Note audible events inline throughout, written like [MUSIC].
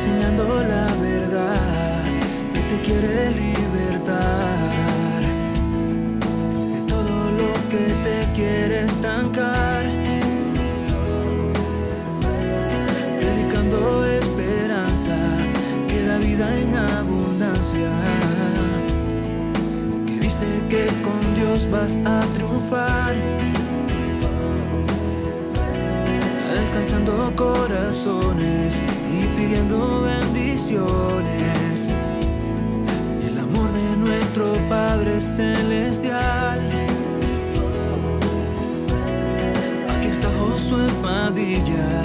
enseñando la verdad que te quiere libertar de todo lo que te quiere estancar. Predicando esperanza que da vida en abundancia. Que dice que con Dios vas a triunfar. Alcanzando corazones y pidiendo bendiciones. El amor de nuestro Padre Celestial. Aquí está Josué Padilla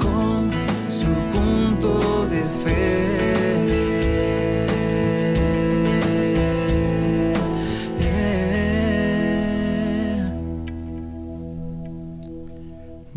con su punto de fe.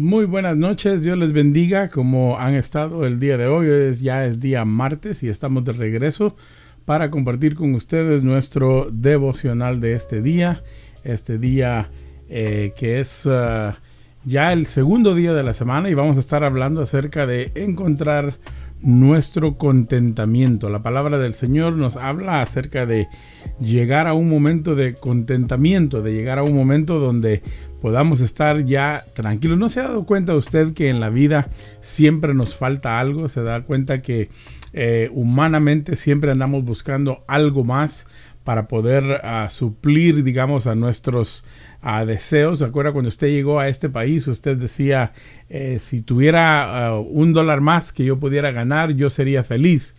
Muy buenas noches, Dios les bendiga como han estado el día de hoy. Es, ya es día martes y estamos de regreso para compartir con ustedes nuestro devocional de este día. Este día eh, que es ah, ya el segundo día de la semana y vamos a estar hablando acerca de encontrar nuestro contentamiento. La palabra del Señor nos habla acerca de llegar a un momento de contentamiento, de llegar a un momento donde podamos estar ya tranquilos. ¿No se ha dado cuenta usted que en la vida siempre nos falta algo? ¿Se da cuenta que eh, humanamente siempre andamos buscando algo más para poder ah, suplir, digamos, a nuestros ah, deseos? ¿Se acuerda cuando usted llegó a este país? Usted decía, eh, si tuviera ah, un dólar más que yo pudiera ganar, yo sería feliz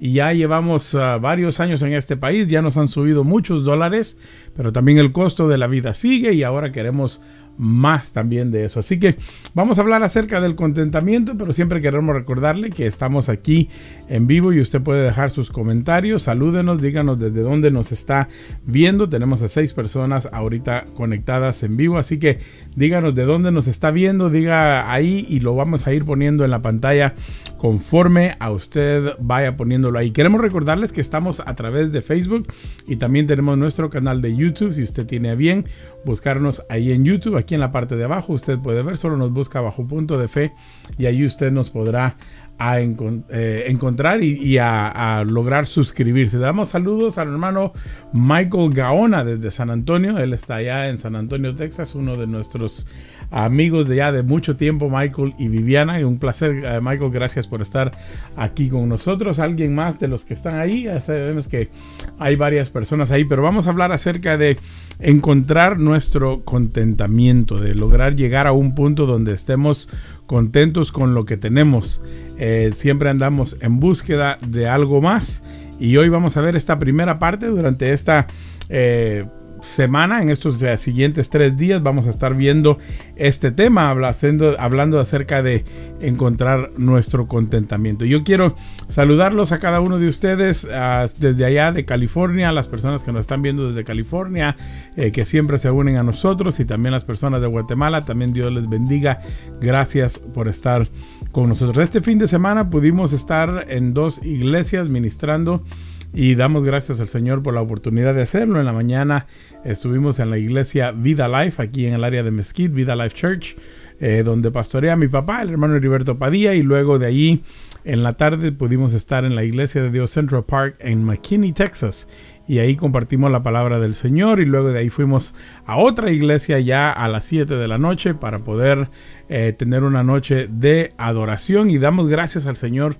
y ya llevamos uh, varios años en este país, ya nos han subido muchos dólares, pero también el costo de la vida sigue y ahora queremos más también de eso. Así que vamos a hablar acerca del contentamiento, pero siempre queremos recordarle que estamos aquí en vivo y usted puede dejar sus comentarios, salúdenos, díganos desde dónde nos está viendo. Tenemos a seis personas ahorita conectadas en vivo, así que díganos de dónde nos está viendo, diga ahí y lo vamos a ir poniendo en la pantalla conforme a usted vaya poniéndolo ahí. Queremos recordarles que estamos a través de Facebook y también tenemos nuestro canal de YouTube. Si usted tiene a bien buscarnos ahí en YouTube, aquí en la parte de abajo, usted puede ver, solo nos busca bajo punto de fe y ahí usted nos podrá a eh, encontrar y, y a, lograr suscribirse. Damos saludos al hermano Michael Gaona desde San Antonio. Él está allá en San Antonio, Texas, uno de nuestros amigos de ya de mucho tiempo, Michael y Viviana. Un placer, uh, Michael, gracias por estar aquí con nosotros. Alguien más de los que están ahí, ya sabemos que hay varias personas ahí, pero vamos a hablar acerca de encontrar nuestro contentamiento, de lograr llegar a un punto donde estemos contentos con lo que tenemos. Eh, siempre andamos en búsqueda de algo más. Y hoy vamos a ver esta primera parte durante esta eh, semana, en estos uh, siguientes tres días, vamos a estar viendo este tema, hablando, hablando acerca de encontrar nuestro contentamiento. Yo quiero saludarlos a cada uno de ustedes desde allá de California, las personas que nos están viendo desde California, eh, que siempre se unen a nosotros, y también las personas de Guatemala. También Dios les bendiga. Gracias por estar con nosotros. Este fin de semana pudimos estar en dos iglesias ministrando y damos gracias al Señor por la oportunidad de hacerlo. En la mañana estuvimos en la iglesia Vida Life, aquí en el área de Mesquite, Vida Life Church, eh, donde pastorea mi papá, el hermano Heriberto Padilla, y luego de allí en la tarde pudimos estar en la iglesia de Dios Central Park en McKinney, Texas. Y ahí compartimos la palabra del Señor y luego de ahí fuimos a otra iglesia ya a las 7 de la noche para poder eh, tener una noche de adoración y damos gracias al Señor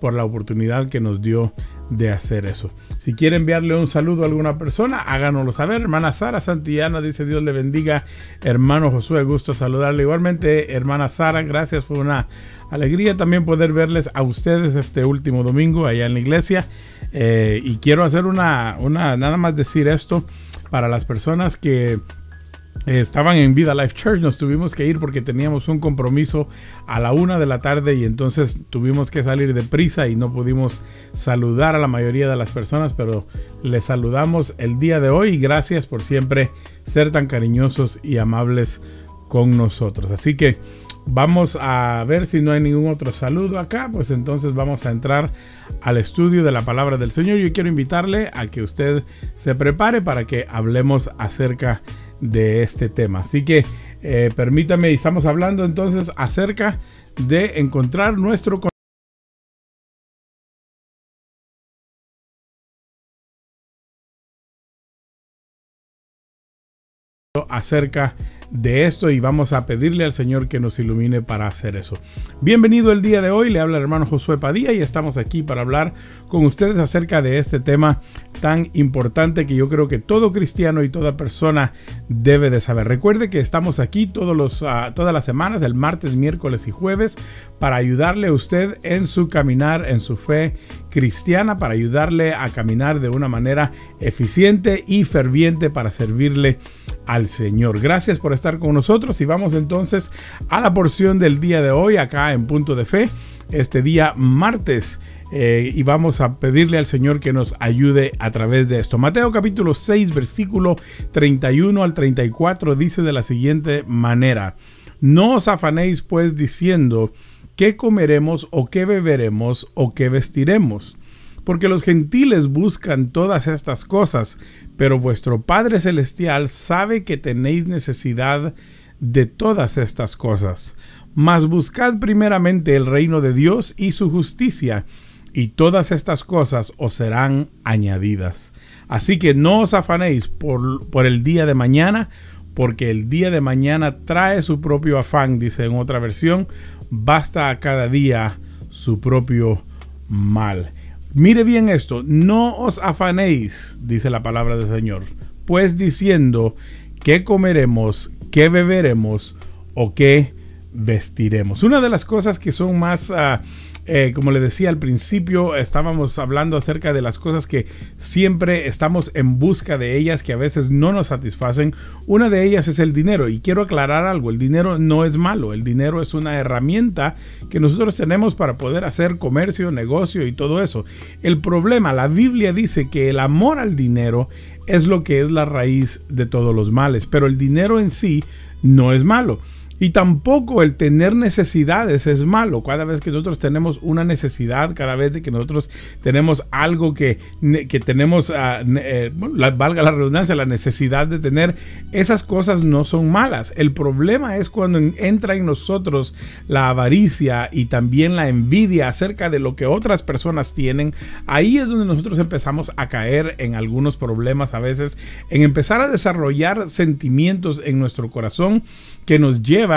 por la oportunidad que nos dio de hacer eso. Si quiere enviarle un saludo a alguna persona, háganoslo saber. Hermana Sara Santillana dice Dios le bendiga. Hermano Josué, gusto saludarle. Igualmente, hermana Sara, gracias. Fue una alegría también poder verles a ustedes este último domingo allá en la iglesia. Eh, y quiero hacer una, una, nada más decir esto para las personas que eh, estaban en Vida Life Church, nos tuvimos que ir porque teníamos un compromiso a la una de la tarde y entonces tuvimos que salir de prisa y no pudimos saludar a la mayoría de las personas, pero les saludamos el día de hoy y gracias por siempre ser tan cariñosos y amables con nosotros. Así que vamos a ver si no hay ningún otro saludo acá, pues entonces vamos a entrar al estudio de la palabra del Señor. Yo quiero invitarle a que usted se prepare para que hablemos acerca de este tema. Así que eh, permítame, estamos hablando entonces acerca de encontrar nuestro acerca de esto y vamos a pedirle al Señor que nos ilumine para hacer eso. Bienvenido el día de hoy, le habla el hermano Josué Padilla y estamos aquí para hablar con ustedes acerca de este tema tan importante que yo creo que todo cristiano y toda persona debe de saber. Recuerde que estamos aquí todos los, uh, todas las semanas, el martes, miércoles y jueves, para ayudarle a usted en su caminar, en su fe cristiana, para ayudarle a caminar de una manera eficiente y ferviente para servirle al Señor. Gracias por estar con nosotros y vamos entonces a la porción del día de hoy acá en Punto de Fe, este día martes. Eh, y vamos a pedirle al Señor que nos ayude a través de esto. Mateo capítulo 6 versículo 31 al 34 dice de la siguiente manera, no os afanéis pues diciendo, ¿qué comeremos o qué beberemos o qué vestiremos? Porque los gentiles buscan todas estas cosas, pero vuestro Padre Celestial sabe que tenéis necesidad de todas estas cosas. Mas buscad primeramente el reino de Dios y su justicia, y todas estas cosas os serán añadidas. Así que no os afanéis por, por el día de mañana, porque el día de mañana trae su propio afán, dice en otra versión, basta a cada día su propio mal. Mire bien esto, no os afanéis, dice la palabra del Señor, pues diciendo qué comeremos, qué beberemos o qué vestiremos. Una de las cosas que son más uh, eh, como le decía al principio, estábamos hablando acerca de las cosas que siempre estamos en busca de ellas, que a veces no nos satisfacen. Una de ellas es el dinero. Y quiero aclarar algo, el dinero no es malo, el dinero es una herramienta que nosotros tenemos para poder hacer comercio, negocio y todo eso. El problema, la Biblia dice que el amor al dinero es lo que es la raíz de todos los males, pero el dinero en sí no es malo. Y tampoco el tener necesidades es malo. Cada vez que nosotros tenemos una necesidad, cada vez que nosotros tenemos algo que, que tenemos, uh, valga la redundancia, la necesidad de tener, esas cosas no son malas. El problema es cuando entra en nosotros la avaricia y también la envidia acerca de lo que otras personas tienen. Ahí es donde nosotros empezamos a caer en algunos problemas a veces, en empezar a desarrollar sentimientos en nuestro corazón que nos llevan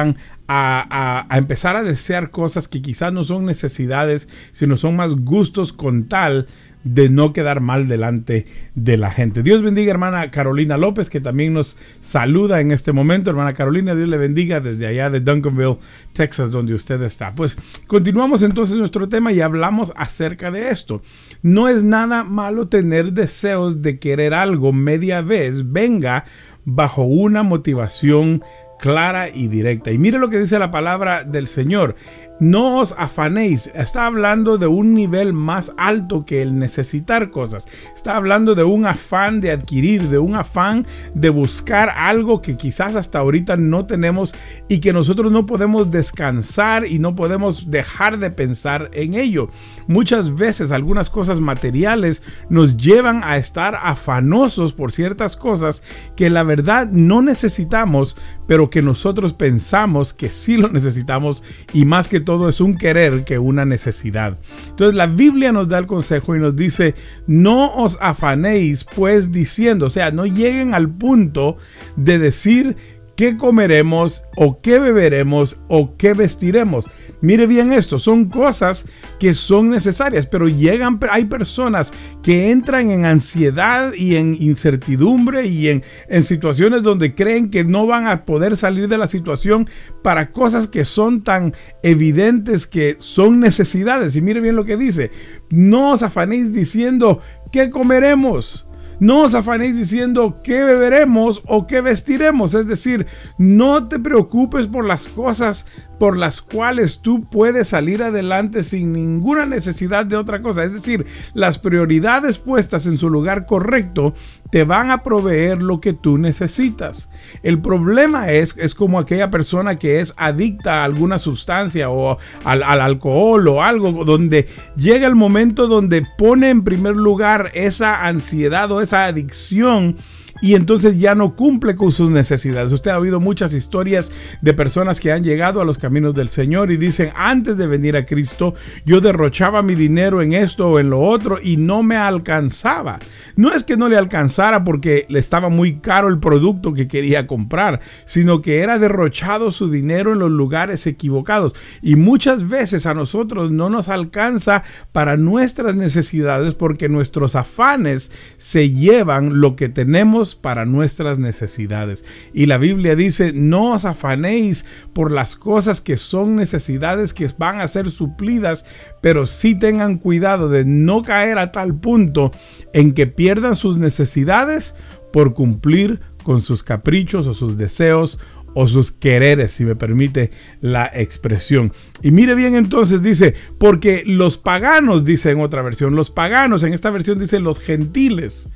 a, a, empezar a desear cosas que quizás no son necesidades, sino son más gustos con tal de no quedar mal delante de la gente. Dios bendiga hermana Carolina López, que también nos saluda en este momento. Hermana Carolina, Dios le bendiga desde allá de Duncanville, Texas, donde usted está. Pues continuamos entonces nuestro tema y hablamos acerca de esto. No es nada malo tener deseos de querer algo media vez, venga bajo una motivación clara y directa. Y mire lo que dice la palabra del Señor. No os afanéis. Está hablando de un nivel más alto que el necesitar cosas. Está hablando de un afán de adquirir, de un afán de buscar algo que quizás hasta ahorita no tenemos y que nosotros no podemos descansar y no podemos dejar de pensar en ello. Muchas veces algunas cosas materiales nos llevan a estar afanosos por ciertas cosas que la verdad no necesitamos, pero que nosotros pensamos que sí lo necesitamos y más que todo es un querer que una necesidad. Entonces la Biblia nos da el consejo y nos dice, no os afanéis pues diciendo, o sea, no lleguen al punto de decir qué comeremos o qué beberemos o qué vestiremos. Mire bien esto, son cosas que son necesarias, pero llegan, hay personas que entran en ansiedad y en incertidumbre y en, en situaciones donde creen que no van a poder salir de la situación para cosas que son tan evidentes que son necesidades. Y mire bien lo que dice, no os afanéis diciendo, ¿qué comeremos? No os afanéis diciendo qué beberemos o qué vestiremos. Es decir, no te preocupes por las cosas por las cuales tú puedes salir adelante sin ninguna necesidad de otra cosa. Es decir, las prioridades puestas en su lugar correcto te van a proveer lo que tú necesitas. El problema es, es como aquella persona que es adicta a alguna sustancia o al, al alcohol o algo donde llega el momento donde pone en primer lugar esa ansiedad o esa adicción y entonces ya no cumple con sus necesidades. Usted ha oído muchas historias de personas que han llegado a los caminos del Señor y dicen, antes de venir a Cristo, yo derrochaba mi dinero en esto o en lo otro y no me alcanzaba. No es que no le alcanzara porque le estaba muy caro el producto que quería comprar, sino que era derrochado su dinero en los lugares equivocados. Y muchas veces a nosotros no nos alcanza para nuestras necesidades porque nuestros afanes se llevan lo que tenemos para nuestras necesidades. Y la Biblia dice, no os afanéis por las cosas que son necesidades que van a ser suplidas, pero sí tengan cuidado de no caer a tal punto en que pierdan sus necesidades por cumplir con sus caprichos o sus deseos o sus quereres, si me permite la expresión. Y mire bien entonces, dice, porque los paganos, dice en otra versión, los paganos, en esta versión dice los gentiles.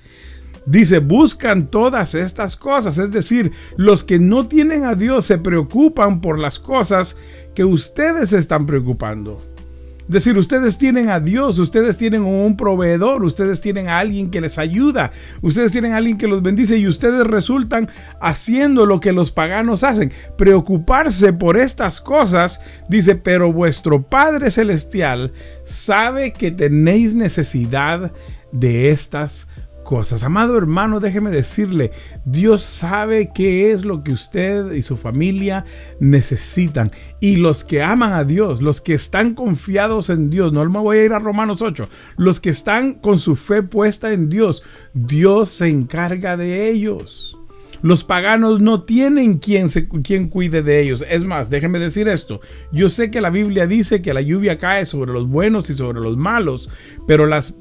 Dice, buscan todas estas cosas, es decir, los que no tienen a Dios se preocupan por las cosas que ustedes están preocupando. Es decir, ustedes tienen a Dios, ustedes tienen un proveedor, ustedes tienen a alguien que les ayuda, ustedes tienen a alguien que los bendice y ustedes resultan haciendo lo que los paganos hacen, preocuparse por estas cosas, dice, pero vuestro Padre Celestial sabe que tenéis necesidad de estas Amado hermano, déjeme decirle, Dios sabe qué es lo que usted y su familia necesitan. Y los que aman a Dios, los que están confiados en Dios, no me voy a ir a Romanos 8, los que están con su fe puesta en Dios, Dios se encarga de ellos. Los paganos no tienen quien, se, quien cuide de ellos. Es más, déjenme decir esto. Yo sé que la Biblia dice que la lluvia cae sobre los buenos y sobre los malos, pero las,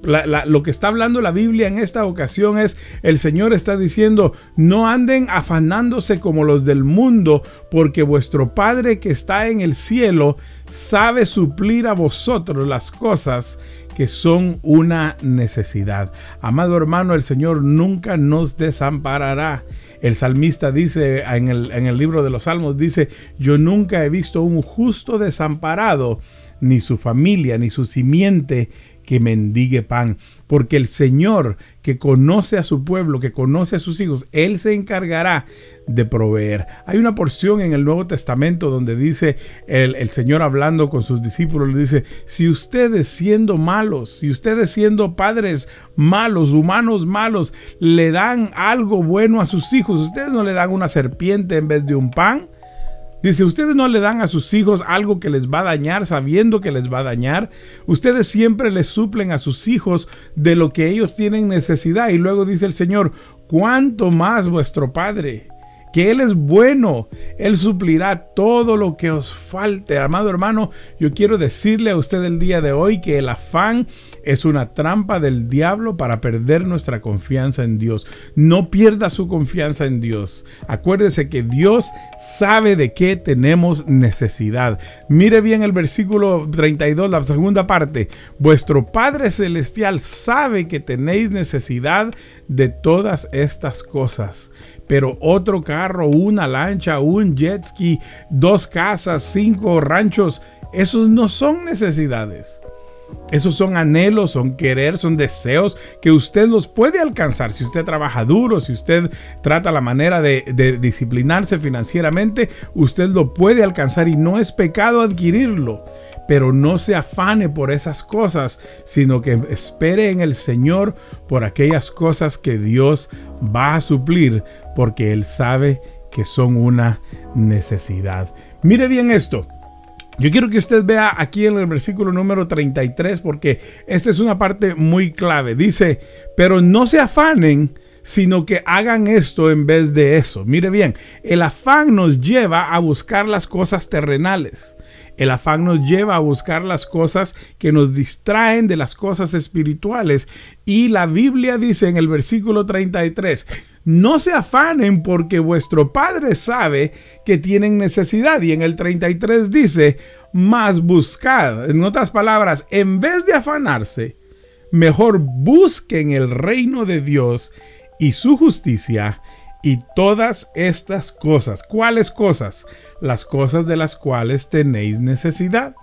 lo que está hablando la Biblia en esta ocasión es, el Señor está diciendo, no anden afanándose como los del mundo, porque vuestro Padre que está en el cielo sabe suplir a vosotros las cosas que son una necesidad. Amado hermano, el Señor nunca nos desamparará. El salmista dice en el, en el libro de los Salmos, dice, yo nunca he visto un justo desamparado, ni su familia, ni su simiente que mendigue pan, porque el Señor que conoce a su pueblo, que conoce a sus hijos, Él se encargará de proveer. Hay una porción en el Nuevo Testamento donde dice el, el, Señor hablando con sus discípulos, le dice, si ustedes siendo malos, si ustedes siendo padres malos, humanos malos, le dan algo bueno a sus hijos, ustedes no le dan una serpiente en vez de un pan, Dice, ustedes no le dan a sus hijos algo que les va a dañar sabiendo que les va a dañar. Ustedes siempre les suplen a sus hijos de lo que ellos tienen necesidad. Y luego dice el Señor, ¿cuánto más vuestro Padre? Que Él es bueno, Él suplirá todo lo que os falte. Amado hermano, yo quiero decirle a usted el día de hoy que el afán es una trampa del diablo para perder nuestra confianza en Dios. No pierda su confianza en Dios. Acuérdese que Dios sabe de qué tenemos necesidad. Mire bien el versículo 32, la segunda parte. Vuestro Padre Celestial sabe que tenéis necesidad de todas estas cosas pero otro carro, una lancha, un jet ski, dos casas, cinco ranchos, esos no son necesidades. Esos son anhelos, son querer, son deseos que usted los puede alcanzar. Si usted trabaja duro, si usted trata la manera de, de, disciplinarse financieramente, usted lo puede alcanzar y no es pecado adquirirlo pero no se afane por esas cosas, sino que espere en el Señor por aquellas cosas que Dios va a suplir, porque Él sabe que son una necesidad. Mire bien esto. Yo quiero que usted vea aquí en el versículo número 33 porque esta es una parte muy clave. Dice, pero no se afanen, sino que hagan esto en vez de eso. Mire bien, el afán nos lleva a buscar las cosas terrenales. El afán nos lleva a buscar las cosas que nos distraen de las cosas espirituales. Y la Biblia dice en el versículo 33, no se afanen porque vuestro Padre sabe que tienen necesidad. Y en el 33 dice, más buscad. En otras palabras, en vez de afanarse, mejor busquen el reino de Dios y su justicia y todas estas cosas. ¿Cuáles cosas? Las cosas de las cuales tenéis necesidad.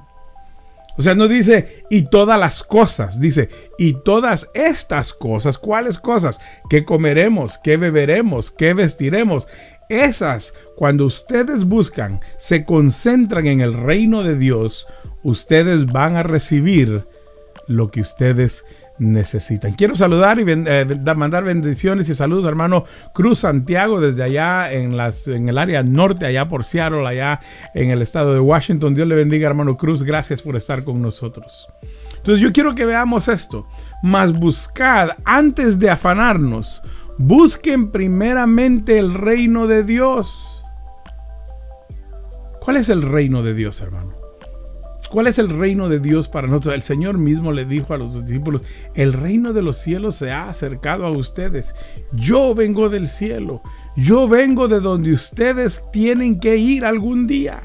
O sea, no dice y todas las cosas, dice y todas estas cosas. ¿Cuáles cosas? ¿Qué comeremos? ¿Qué beberemos? ¿Qué vestiremos? Esas, cuando ustedes buscan, se concentran en el reino de Dios, ustedes van a recibir lo que ustedes necesitan. Quiero saludar y eh, mandar bendiciones y saludos hermano Cruz Santiago desde allá en, el área norte, allá por Seattle, allá en el estado de Washington. Dios le bendiga hermano Cruz, gracias por estar con nosotros. Entonces yo quiero que veamos esto, mas buscad antes de afanarnos, busquen primeramente el reino de Dios. ¿Cuál es el reino de Dios, hermano? ¿Cuál es el reino de Dios para nosotros? El Señor mismo le dijo a los discípulos, el reino de los cielos se ha acercado a ustedes. Yo vengo del cielo. Yo vengo de donde ustedes tienen que ir algún día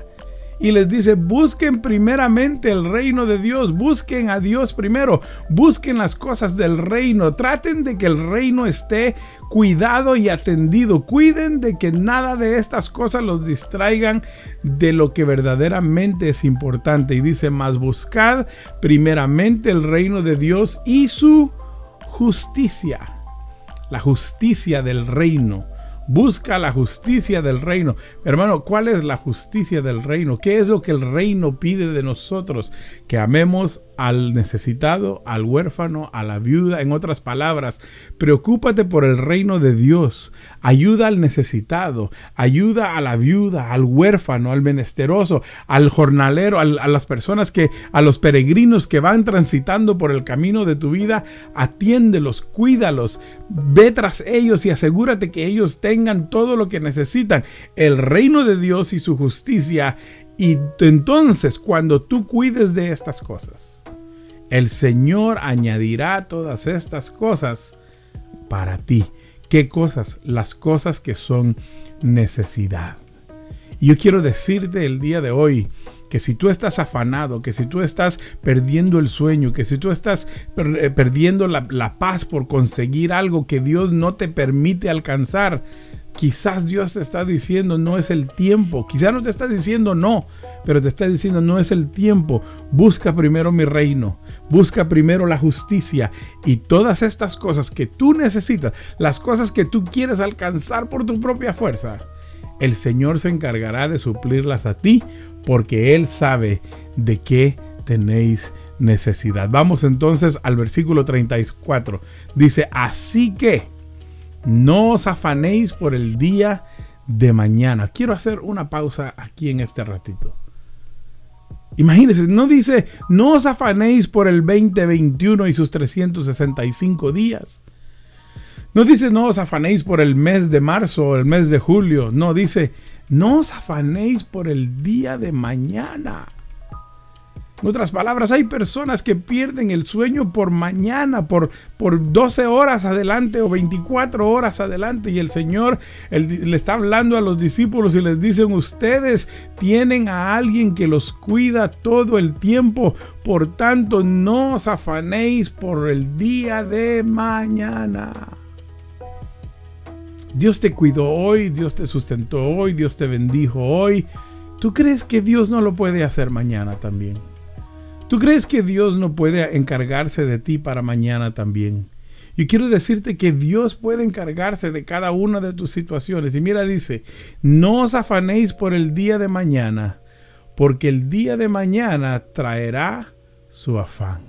y les dice, busquen primeramente el reino de Dios, busquen a Dios primero, busquen las cosas del reino, traten de que el reino esté cuidado y atendido, cuiden de que nada de estas cosas los distraigan de lo que verdaderamente es importante. Y dice, más buscad primeramente el reino de Dios y su justicia, la justicia del reino Busca la justicia del reino. Hermano, ¿cuál es la justicia del reino? ¿Qué es lo que el reino pide de nosotros? Que amemos al necesitado, al huérfano, a la viuda. En otras palabras, preocúpate por el reino de Dios. Ayuda al necesitado, ayuda a la viuda, al huérfano, al menesteroso, al jornalero, a las personas que, a los peregrinos que van transitando por el camino de tu vida. Atiéndelos, cuídalos, ve tras ellos y asegúrate que ellos tengan todo lo que necesitan. El reino de Dios y su justicia. Y entonces, cuando tú cuides de estas cosas, el Señor añadirá todas estas cosas para ti. ¿Qué cosas? Las cosas que son necesidad. Y yo quiero decirte el día de hoy que si tú estás afanado, que si tú estás perdiendo el sueño, que si tú estás eh, perdiendo la, la paz por conseguir algo que Dios no te permite alcanzar, quizás Dios te está diciendo no es el tiempo, quizás no te está diciendo no, pero te está diciendo no es el tiempo, busca primero mi reino, busca primero la justicia y todas estas cosas que tú necesitas, las cosas que tú quieres alcanzar por tu propia fuerza, el Señor se encargará de suplirlas a ti porque Él sabe de qué tenéis necesidad. Vamos entonces al versículo 34. Dice, así que no os afanéis por el día de mañana. Quiero hacer una pausa aquí en este ratito. Imagínense, no dice, no os afanéis por el 2021 y sus 365 días. No dice, no os afanéis por el mes de marzo o el mes de julio. No, dice, no os afanéis por el día de mañana. En otras palabras, hay personas que pierden el sueño por mañana, por, por 12 horas adelante o 24 horas adelante. Y el Señor le está hablando a los discípulos y les dicen, ustedes tienen a alguien que los cuida todo el tiempo. Por tanto, no os afanéis por el día de mañana. Dios te cuidó hoy, Dios te sustentó hoy, Dios te bendijo hoy. ¿Tú crees que Dios no lo puede hacer mañana también? ¿Tú crees que Dios no puede encargarse de ti para mañana también? Y quiero decirte que Dios puede encargarse de cada una de tus situaciones. Y mira, dice, no os afanéis por el día de mañana, porque el día de mañana traerá su afán.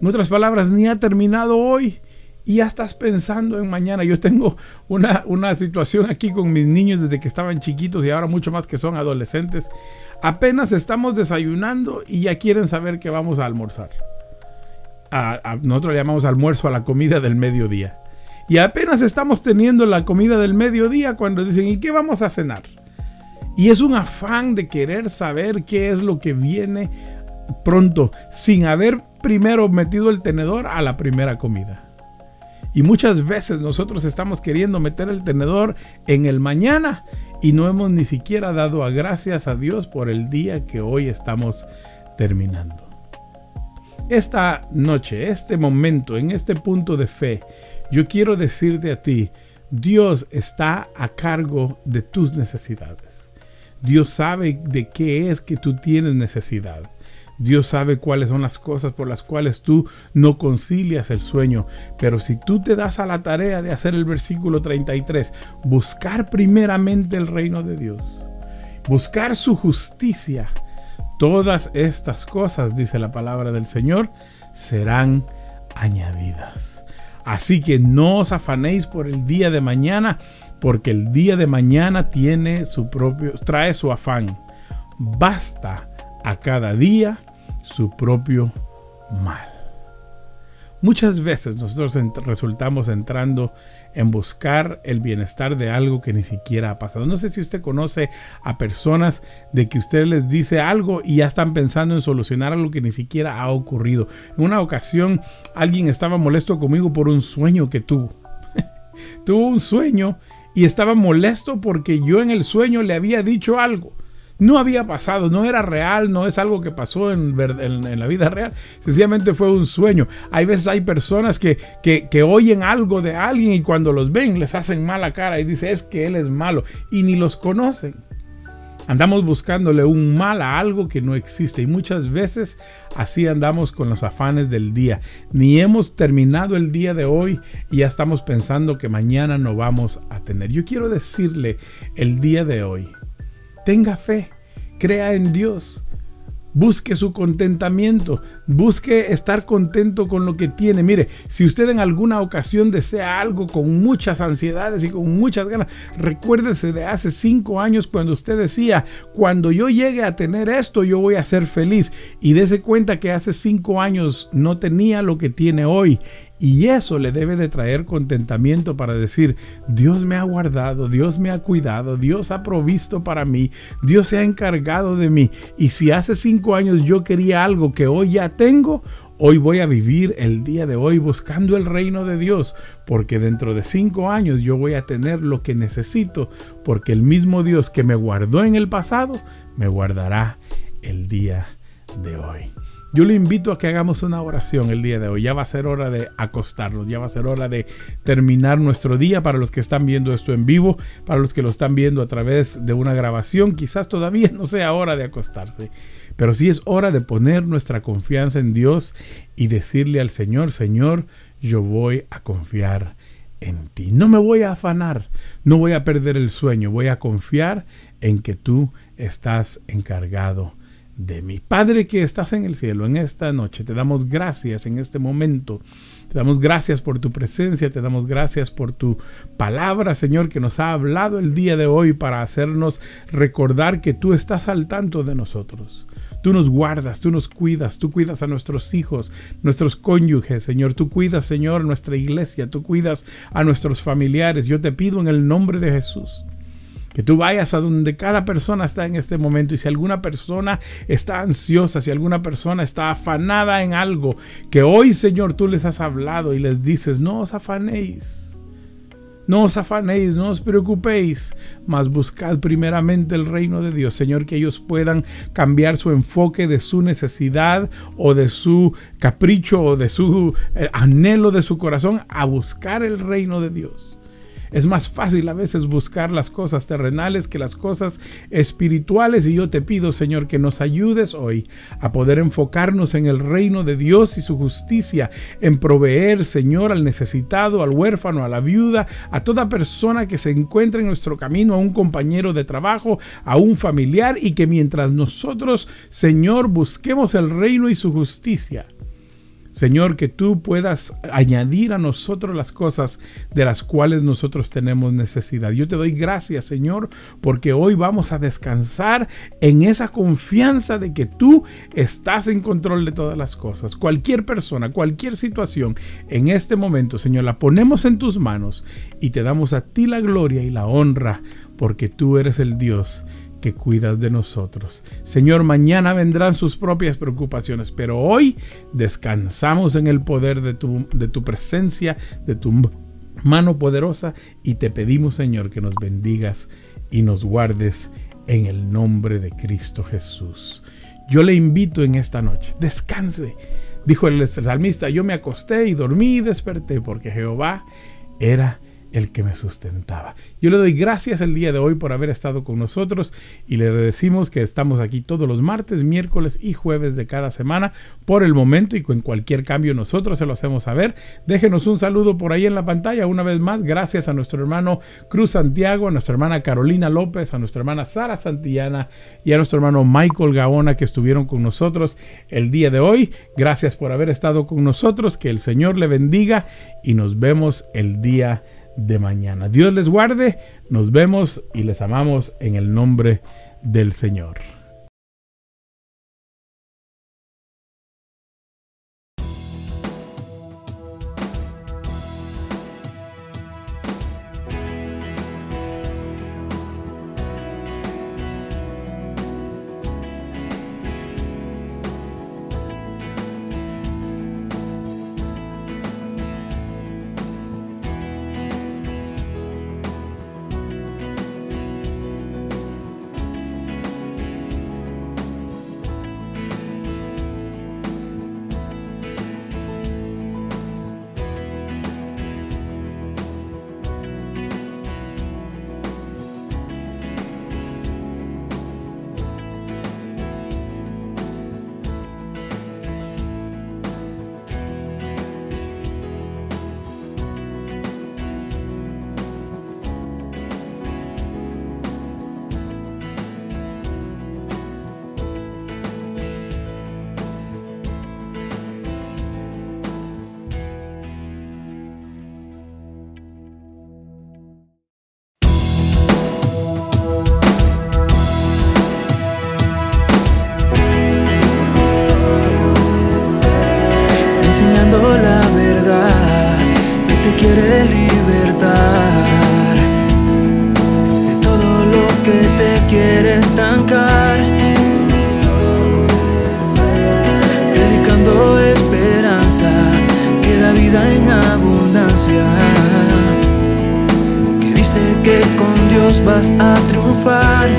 En otras palabras, ni ha terminado hoy y ya estás pensando en mañana. Yo tengo una, una situación aquí con mis niños desde que estaban chiquitos y ahora mucho más que son adolescentes. Apenas estamos desayunando y ya quieren saber que vamos a almorzar. Nosotros llamamos almuerzo a la comida del mediodía. Y apenas estamos teniendo la comida del mediodía cuando dicen, ¿y qué vamos a cenar? Y es un afán de querer saber qué es lo que viene pronto, sin haber primero metido el tenedor a la primera comida. Y muchas veces nosotros estamos queriendo meter el tenedor en el mañana y no hemos ni siquiera dado a gracias a Dios por el día que hoy estamos terminando. Esta noche, este momento, en este punto de fe, yo quiero decirte a ti, Dios está a cargo de tus necesidades. Dios sabe de qué es que tú tienes necesidad. Dios sabe cuáles son las cosas por las cuales tú no concilias el sueño. Pero si tú te das a la tarea de hacer el versículo 33, buscar primeramente el reino de Dios, buscar su justicia, todas estas cosas, dice la palabra del Señor, serán añadidas. Así que no os afanéis por el día de mañana, porque el día de mañana tiene su propio, trae su afán. Basta a cada día su propio mal. Muchas veces nosotros resultamos entrando en buscar el bienestar de algo que ni siquiera ha pasado. No sé si usted conoce a personas de que usted les dice algo y ya están pensando en solucionar algo que ni siquiera ha ocurrido. En una ocasión alguien estaba molesto conmigo por un sueño que tuvo. [LAUGHS] tuvo un sueño y estaba molesto porque yo en el sueño le había dicho algo no había pasado, no era real, no es algo que pasó en, la vida real, sencillamente fue un sueño. Hay veces hay personas que, que, oyen algo de alguien y cuando los ven les hacen mala cara y dicen es que él es malo y ni los conocen. Andamos buscándole un mal a algo que no existe y muchas veces así andamos con los afanes del día. Ni hemos terminado el día de hoy y ya estamos pensando que mañana no vamos a tener. Yo quiero decirle el día de hoy, Tenga fe, crea en Dios. Busque su contentamiento, busque estar contento con lo que tiene. Mire, si usted en alguna ocasión desea algo con muchas ansiedades y con muchas ganas, recuérdese de hace cinco años cuando usted decía, cuando yo llegue a tener esto, yo voy a ser feliz. Y dése cuenta que hace cinco años no tenía lo que tiene hoy y eso le debe de traer contentamiento para decir, Dios me ha guardado, Dios me ha cuidado, Dios ha provisto para mí, Dios se ha encargado de mí. Y si hace cinco años yo quería algo que hoy ya tengo, Hoy voy a vivir el día de hoy buscando el reino de Dios, porque dentro de cinco años yo voy a tener lo que necesito, porque el mismo Dios que me guardó en el pasado, me guardará el día de hoy. Yo le invito a que hagamos una oración el día de hoy. Ya va a ser hora de acostarnos, ya va a ser hora de terminar nuestro día para los que están viendo esto en vivo, para los que lo están viendo a través de una grabación. Quizás todavía no sea hora de acostarse, pero sí es hora de poner nuestra confianza en Dios y decirle al Señor, Señor, yo voy a confiar en ti. No me voy a afanar, no voy a perder el sueño, voy a confiar en que tú estás encargado de mi Padre que estás en el cielo, en esta noche te damos gracias en este momento. Te damos gracias por tu presencia, te damos gracias por tu palabra, Señor, que nos ha hablado el día de hoy para hacernos recordar que tú estás al tanto de nosotros. Tú nos guardas, tú nos cuidas, tú cuidas a nuestros hijos, nuestros cónyuges, Señor. Tú cuidas, Señor, nuestra iglesia, tú cuidas a nuestros familiares. Yo te pido en el nombre de Jesús que tú vayas a donde cada persona está en este momento y si alguna persona está ansiosa, si alguna persona está afanada en algo, que hoy Señor tú les has hablado y les dices, no os afanéis. No os afanéis, no os preocupéis, mas buscad primeramente el reino de Dios, Señor, que ellos puedan cambiar su enfoque de su necesidad o de su capricho o de su eh, anhelo de su corazón a buscar el reino de Dios. Es más fácil a veces buscar las cosas terrenales que las cosas espirituales y yo te pido, Señor, que nos ayudes hoy a poder enfocarnos en el reino de Dios y su justicia, en proveer, Señor, al necesitado, al huérfano, a la viuda, a toda persona que se encuentre en nuestro camino, a un compañero de trabajo, a un familiar y que mientras nosotros, Señor, busquemos el reino y su justicia, Señor, que tú puedas añadir a nosotros las cosas de las cuales nosotros tenemos necesidad. Yo te doy gracias, Señor, porque hoy vamos a descansar en esa confianza de que tú estás en control de todas las cosas. Cualquier persona, cualquier situación, en este momento, Señor, la ponemos en tus manos y te damos a ti la gloria y la honra, porque tú eres el Dios que cuidas de nosotros. Señor, mañana vendrán sus propias preocupaciones, pero hoy descansamos en el poder de tu, de tu presencia, de tu mano poderosa y te pedimos, Señor, que nos bendigas y nos guardes en el nombre de Cristo Jesús. Yo le invito en esta noche, descanse. Dijo el salmista, yo me acosté y dormí y desperté porque Jehová era el que me sustentaba. Yo le doy gracias el día de hoy por haber estado con nosotros y le decimos que estamos aquí todos los martes, miércoles y jueves de cada semana por el momento y con cualquier cambio nosotros se lo hacemos saber. Déjenos un saludo por ahí en la pantalla una vez más. Gracias a nuestro hermano Cruz Santiago, a nuestra hermana Carolina López, a nuestra hermana Sara Santillana y a nuestro hermano Michael Gaona que estuvieron con nosotros el día de hoy. Gracias por haber estado con nosotros. Que el Señor le bendiga y nos vemos el día de mañana. Dios les guarde, nos vemos y les amamos en el nombre del Señor. Quiere estancar. Predicando esperanza que da vida en abundancia. Que dice que con Dios vas a triunfar.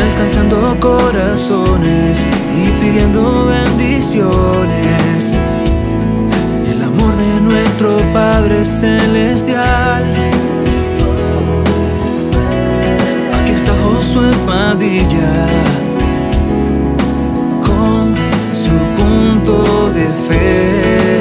alcanzando corazones y pidiendo bendiciones. El amor de nuestro Padre Celestial. Su espadilla con su punto de fe.